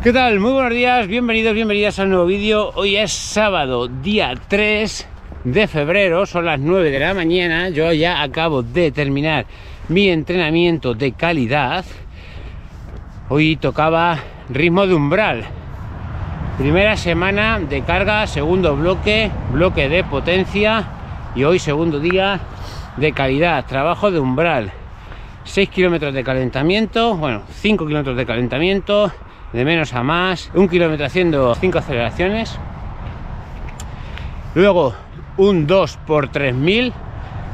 ¿Qué tal? Muy buenos días, bienvenidos, bienvenidas al nuevo vídeo. Hoy es sábado, día 3 de febrero, son las 9 de la mañana. Yo ya acabo de terminar mi entrenamiento de calidad. Hoy tocaba ritmo de umbral. Primera semana de carga, segundo bloque, bloque de potencia y hoy segundo día de calidad, trabajo de umbral. 6 kilómetros de calentamiento, bueno, 5 kilómetros de calentamiento, de menos a más, un kilómetro haciendo 5 aceleraciones. Luego un 2 por 3000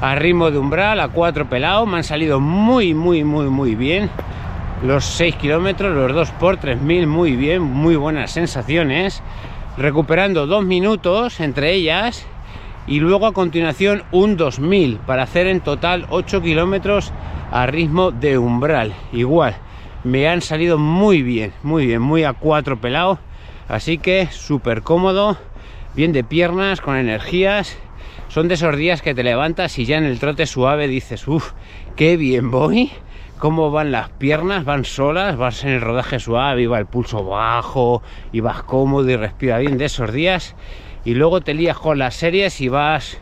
a ritmo de umbral, a 4 pelados, me han salido muy, muy, muy, muy bien. Los 6 kilómetros, los 2 por 3000, muy bien, muy buenas sensaciones. Recuperando 2 minutos entre ellas y luego a continuación un 2000 para hacer en total 8 kilómetros a ritmo de umbral. Igual, me han salido muy bien, muy bien, muy a cuatro pelado. Así que súper cómodo, bien de piernas, con energías. Son de esos días que te levantas y ya en el trote suave dices, uff, qué bien voy. Cómo van las piernas, van solas, vas en el rodaje suave, y va el pulso bajo, y vas cómodo y respira bien de esos días. Y luego te lías con las series y vas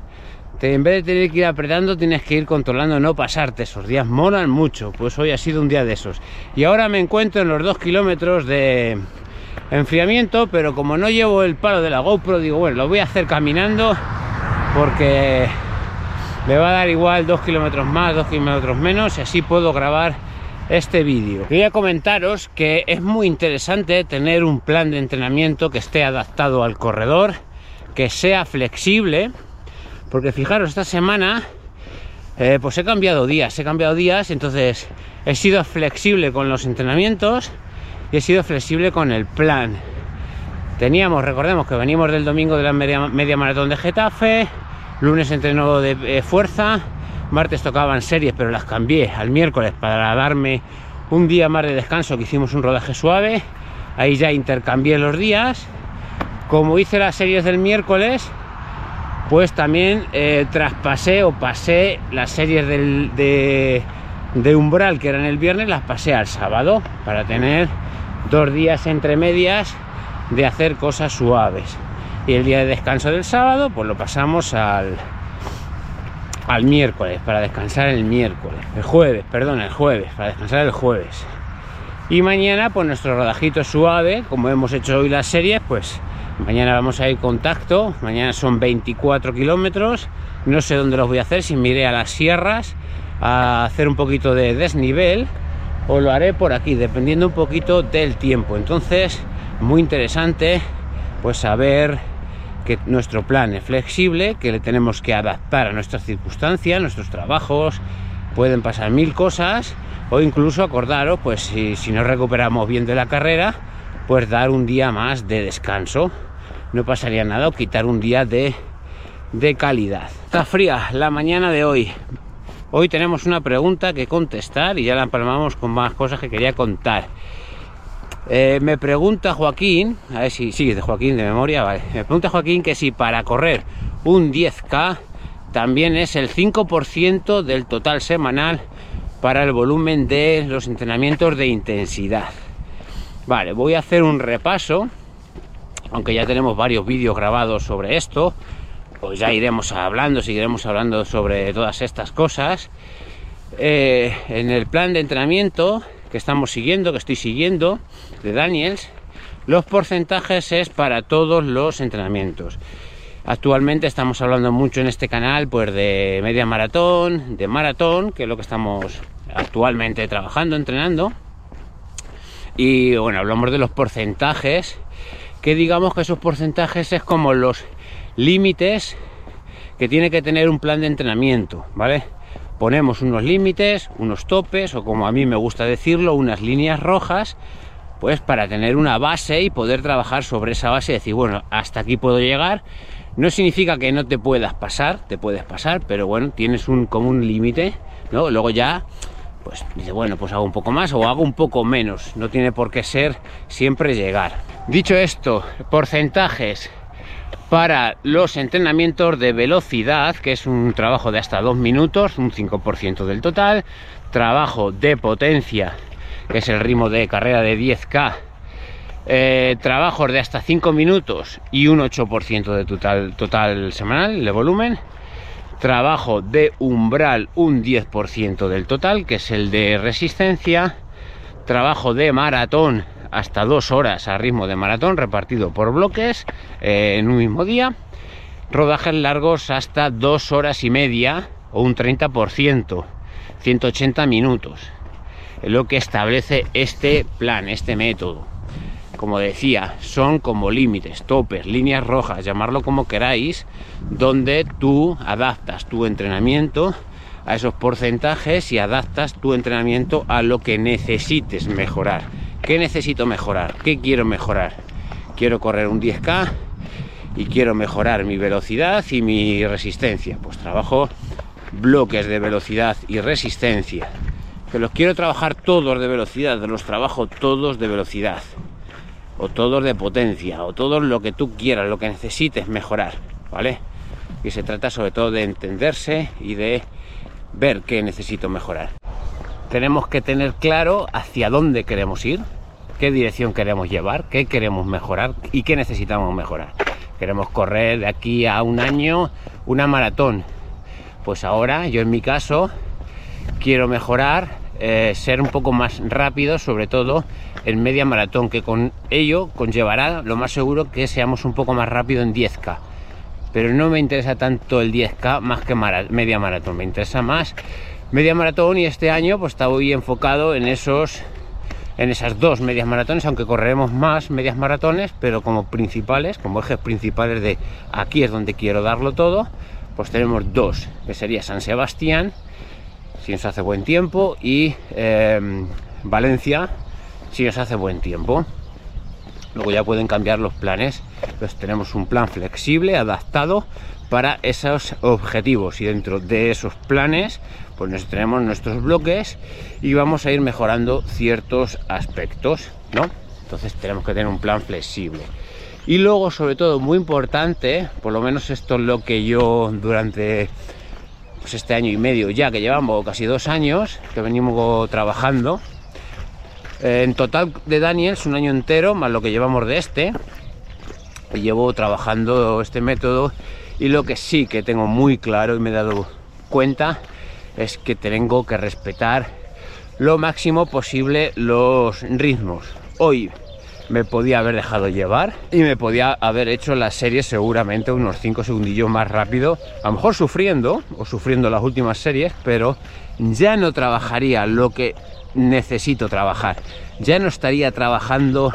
en vez de tener que ir apretando, tienes que ir controlando, no pasarte. Esos días molan mucho, pues hoy ha sido un día de esos. Y ahora me encuentro en los dos kilómetros de enfriamiento, pero como no llevo el palo de la GoPro, digo, bueno, lo voy a hacer caminando porque me va a dar igual dos kilómetros más, dos kilómetros menos, y así puedo grabar este vídeo. Quería comentaros que es muy interesante tener un plan de entrenamiento que esté adaptado al corredor, que sea flexible porque fijaros, esta semana eh, pues he cambiado días, he cambiado días, entonces he sido flexible con los entrenamientos y he sido flexible con el plan. Teníamos, recordemos que venimos del domingo de la media, maratón de Getafe, lunes entrenó de eh, fuerza, martes tocaban series, pero las cambié al miércoles para darme un día más de descanso, que hicimos un rodaje suave, ahí ya intercambié los días. Como hice las series del miércoles, pues también eh, traspasé o pasé las series de, umbral que eran el viernes, las pasé al sábado para tener dos días entre medias de hacer cosas suaves. Y el día de descanso del sábado, pues lo pasamos al, al miércoles, para descansar el miércoles, el jueves, perdón, el jueves, para descansar el jueves. Y mañana, pues nuestro rodajito suave, como hemos hecho hoy las series, pues Mañana vamos a ir contacto, mañana son 24 kilómetros, no sé dónde los voy a hacer, si me a las sierras a hacer un poquito de desnivel o lo haré por aquí, dependiendo un poquito del tiempo. Entonces, muy interesante pues saber que nuestro plan es flexible, que le tenemos que adaptar a nuestras circunstancias, nuestros trabajos, pueden pasar mil cosas. O incluso acordaros, pues si, si nos recuperamos bien de la carrera, pues dar un día más de descanso no pasaría nada o quitar un día de, calidad. Está fría la mañana de hoy. Hoy tenemos una pregunta que contestar y ya la empalmamos con más cosas que quería contar. Eh, me pregunta Joaquín, a ver si sigue de Joaquín de memoria, vale. Me pregunta Joaquín que si para correr un 10K también es el 5% del total semanal para el volumen de los entrenamientos de intensidad. Vale, voy a hacer un repaso aunque ya tenemos varios vídeos grabados sobre esto, pues ya iremos hablando, seguiremos hablando sobre todas estas cosas. Eh, en el plan de entrenamiento que estamos siguiendo, que estoy siguiendo, de Daniels, los porcentajes es para todos los entrenamientos. Actualmente estamos hablando mucho en este canal pues de media maratón, de maratón, que es lo que estamos actualmente trabajando, entrenando. Y bueno, hablamos de los porcentajes que digamos que esos porcentajes es como los límites que tiene que tener un plan de entrenamiento, ¿vale? Ponemos unos límites, unos topes, o como a mí me gusta decirlo, unas líneas rojas, pues para tener una base y poder trabajar sobre esa base y decir, bueno, hasta aquí puedo llegar. No significa que no te puedas pasar, te puedes pasar, pero bueno, tienes un como un límite, ¿no? Luego ya pues dice, bueno, pues hago un poco más o hago un poco menos. No tiene por qué ser siempre llegar. Dicho esto, porcentajes para los entrenamientos de velocidad, que es un trabajo de hasta dos minutos, un 5% del total. Trabajo de potencia, que es el ritmo de carrera de 10K, eh, trabajos de hasta 5 minutos y un 8% de total, total semanal de volumen. Trabajo de umbral un 10% del total, que es el de resistencia. Trabajo de maratón hasta 2 horas a ritmo de maratón repartido por bloques eh, en un mismo día. Rodajes largos hasta 2 horas y media o un 30%, 180 minutos. Es lo que establece este plan, este método como decía, son como límites, topes, líneas rojas, llamarlo como queráis, donde tú adaptas tu entrenamiento a esos porcentajes y adaptas tu entrenamiento a lo que necesites mejorar. ¿Qué necesito mejorar? ¿Qué quiero mejorar? Quiero correr un 10K y quiero mejorar mi velocidad y mi resistencia. Pues trabajo bloques de velocidad y resistencia. Que los quiero trabajar todos de velocidad, los trabajo todos de velocidad o todos de potencia, o todo lo que tú quieras, lo que necesites mejorar, ¿vale? Y se trata sobre todo de entenderse y de ver qué necesito mejorar. Tenemos que tener claro hacia dónde queremos ir, qué dirección queremos llevar, qué queremos mejorar y qué necesitamos mejorar. Queremos correr de aquí a un año una maratón. Pues ahora, yo en mi caso, quiero mejorar, eh, ser un poco más rápido, sobre todo en media maratón, que con ello conllevará lo más seguro que seamos un poco más rápido en 10K. Pero no me interesa tanto el 10K más que media maratón, me interesa más media maratón y este año pues hoy enfocado en esos en esas dos medias maratones, aunque correremos más medias maratones, pero como principales, como ejes principales de aquí es donde quiero darlo todo, pues tenemos dos, que sería San Sebastián, si nos hace buen tiempo, y eh, Valencia, si os hace buen tiempo. Luego ya pueden cambiar los planes. Pues tenemos un plan flexible, adaptado para esos objetivos y dentro de esos planes pues tenemos nuestros bloques y vamos a ir mejorando ciertos aspectos, ¿no? Entonces tenemos que tener un plan flexible. Y luego, sobre todo, muy importante, por lo menos esto es lo que yo durante pues, este año y medio ya que llevamos casi dos años que venimos trabajando eh, en total de Daniels un año entero, más lo que llevamos de este. Llevo trabajando este método y lo que sí que tengo muy claro y me he dado cuenta es que tengo que respetar lo máximo posible los ritmos. Hoy me podía haber dejado llevar y me podía haber hecho la serie seguramente unos 5 segundillos más rápido, a lo mejor sufriendo o sufriendo las últimas series, pero ya no trabajaría lo que necesito trabajar. Ya no estaría trabajando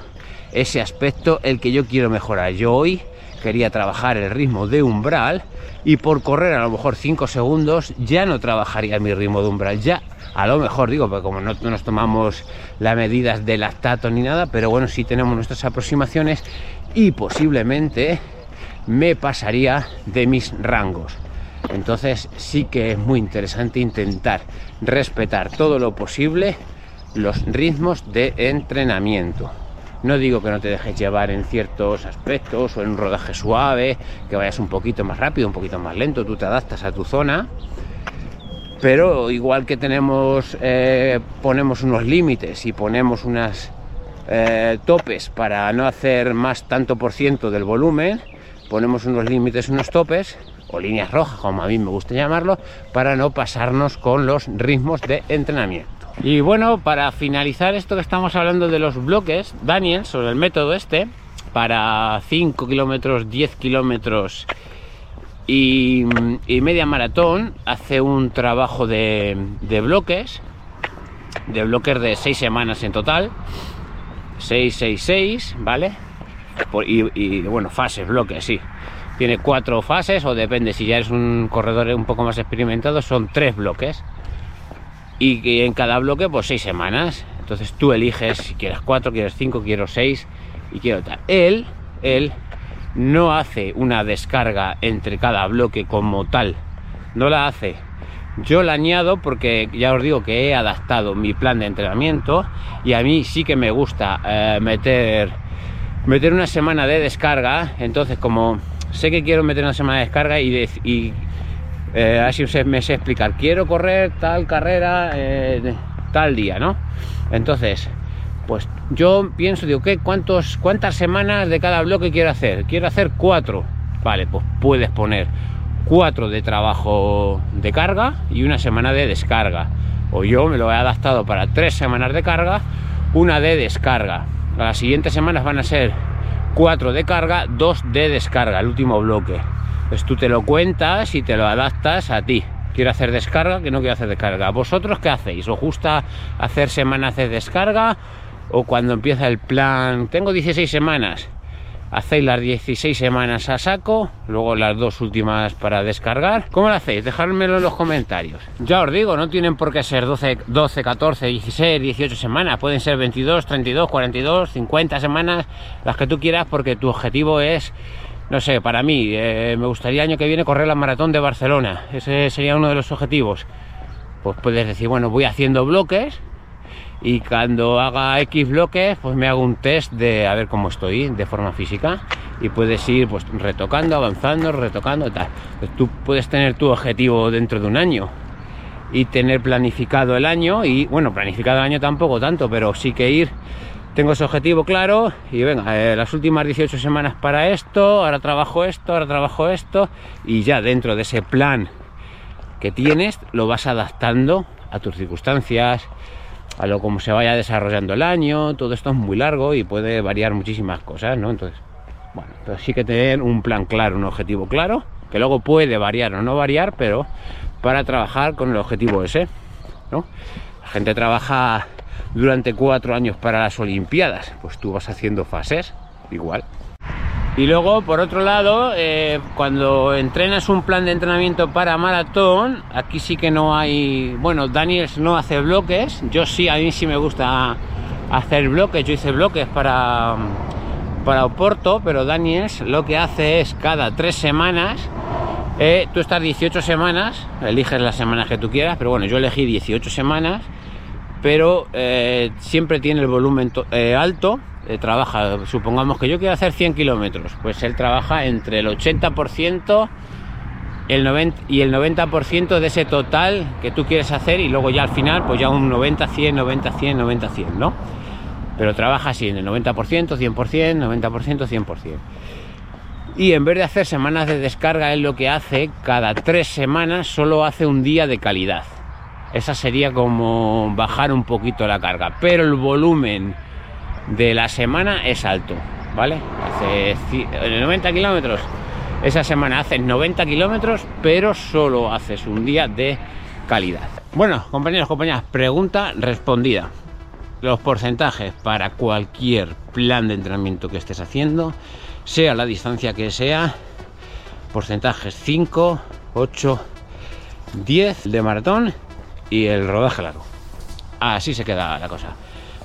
ese aspecto el que yo quiero mejorar. Yo hoy quería trabajar el ritmo de umbral y por correr a lo mejor 5 segundos ya no trabajaría mi ritmo de umbral. Ya a lo mejor digo, porque como no, nos tomamos las medidas de lactato ni nada, pero bueno, sí tenemos nuestras aproximaciones y posiblemente me pasaría de mis rangos. Entonces sí que es muy interesante intentar respetar todo lo posible los ritmos de entrenamiento. No digo que no te dejes llevar en ciertos aspectos o en un rodaje suave, que vayas un poquito más rápido, un poquito más lento, tú te adaptas a tu zona, pero igual que tenemos, eh, ponemos unos límites y ponemos unas eh, topes para no hacer más tanto por ciento del volumen, ponemos unos límites, unos topes, o líneas rojas, como a mí me gusta llamarlo, para no pasarnos con los ritmos de entrenamiento. Y bueno, para finalizar esto que estamos hablando de los bloques, Daniel, sobre el método este, para 5 kilómetros, 10 kilómetros y, media maratón, hace un trabajo de, bloques, de bloques de 6 semanas en total, 6, 6, 6, ¿vale? y, y bueno, fases, bloques, sí. Tiene cuatro fases o depende si ya eres un corredor un poco más experimentado son tres bloques. Y en cada bloque pues seis semanas. Entonces tú eliges si quieres cuatro quieres cinco quiero seis y quiero tal. Él él no hace una descarga entre cada bloque como tal. No la hace. Yo la añado porque ya os digo que he adaptado mi plan de entrenamiento y a mí sí que me gusta eh, meter meter una semana de descarga. Entonces como sé que quiero meter una semana de descarga y, y eh, así me sé explicar, quiero correr tal carrera eh, tal día, ¿no? Entonces, Pues yo pienso, digo, ¿qué? ¿Cuántos, ¿cuántas semanas de cada bloque quiero hacer? Quiero hacer cuatro. Vale, pues puedes poner cuatro de trabajo de carga y una semana de descarga. O yo me lo he adaptado para tres semanas de carga, una de descarga. Las siguientes semanas van a ser cuatro de carga, dos de descarga, el último bloque. Pues tú te lo cuentas y te lo adaptas a ti. Quiero hacer descarga, que no quiero hacer descarga. ¿Vosotros qué hacéis? ¿Os gusta hacer semanas de descarga? O cuando empieza el plan, tengo 16 semanas, hacéis las 16 semanas a saco, luego las dos últimas para descargar. ¿Cómo lo hacéis? Dejádmelo en los comentarios. Ya os digo, no tienen por qué ser 12, 12, 14, 16, 18 semanas. Pueden ser 22, 32, 42, 50 semanas, las que tú quieras, porque tu objetivo es, no sé, para mí, eh, me gustaría el año que viene correr la maratón de Barcelona. Ese sería uno de los objetivos. Pues puedes decir, bueno, voy haciendo bloques y cuando haga X bloques pues me hago un test de a ver cómo estoy de forma física y puedes ir pues retocando, avanzando, retocando tal. Pues tú puedes tener tu objetivo dentro de un año y tener planificado el año y bueno, planificado el año tampoco tanto, pero sí que ir tengo ese objetivo claro y venga, eh, las últimas 18 semanas para esto, ahora trabajo esto, ahora trabajo esto y ya dentro de ese plan que tienes lo vas adaptando a tus circunstancias, a lo como se vaya desarrollando el año, todo esto es muy largo y puede variar muchísimas cosas, ¿no? Entonces, bueno, pero sí que tener un plan claro, un objetivo claro, que luego puede variar o no variar, pero para trabajar con el objetivo ese, ¿no? La gente trabaja durante cuatro años para las Olimpiadas, pues tú vas haciendo fases, igual. Y luego, por otro lado, eh, cuando entrenas un plan de entrenamiento para maratón, aquí sí que no hay... Bueno, Daniels no hace bloques, yo sí, a mí sí me gusta hacer bloques, yo hice bloques para, para Oporto, pero Daniels lo que hace es cada tres semanas, eh, tú estás 18 semanas, eliges las semanas que tú quieras, pero bueno, yo elegí 18 semanas, pero eh, siempre tiene el volumen alto, eh, trabaja, supongamos que yo quiero hacer 100 kilómetros, pues él trabaja entre el 80% el 90, y el 90% de ese total que tú quieres hacer y luego ya al final pues ya un 90, 100, 90, 100, 90, 100, ¿no? Pero trabaja así en el 90%, 100%, 90%, 100%. Y en vez de hacer semanas de descarga, él lo que hace, cada tres semanas solo hace un día de calidad. Esa sería como bajar un poquito la carga, pero el volumen de la semana es alto, ¿vale? Hace 90 kilómetros. Esa semana haces 90 kilómetros, pero solo haces un día de calidad. Bueno, compañeros, compañeras, pregunta respondida. Los porcentajes para cualquier plan de entrenamiento que estés haciendo, sea la distancia que sea, porcentajes 5, 8, 10 de maratón y el rodaje largo. Así se queda la cosa.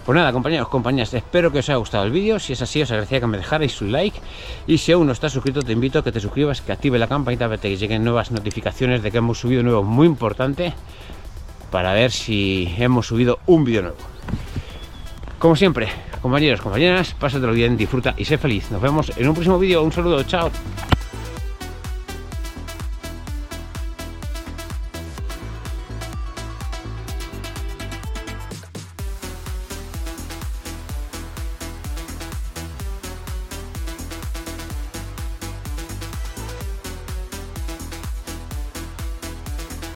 Pues nada, compañeros, compañeras, espero que os haya gustado el vídeo. Si es así, os agradecería que me dejarais un like. Y si aún no estás suscrito, te invito a que te suscribas, que active la campanita para que lleguen nuevas notificaciones de que hemos subido nuevo muy importante para ver si hemos subido un vídeo nuevo. Como siempre, compañeros, compañeras, pásatelo bien, disfruta y sé feliz. Nos vemos en un próximo vídeo. Un saludo, chao.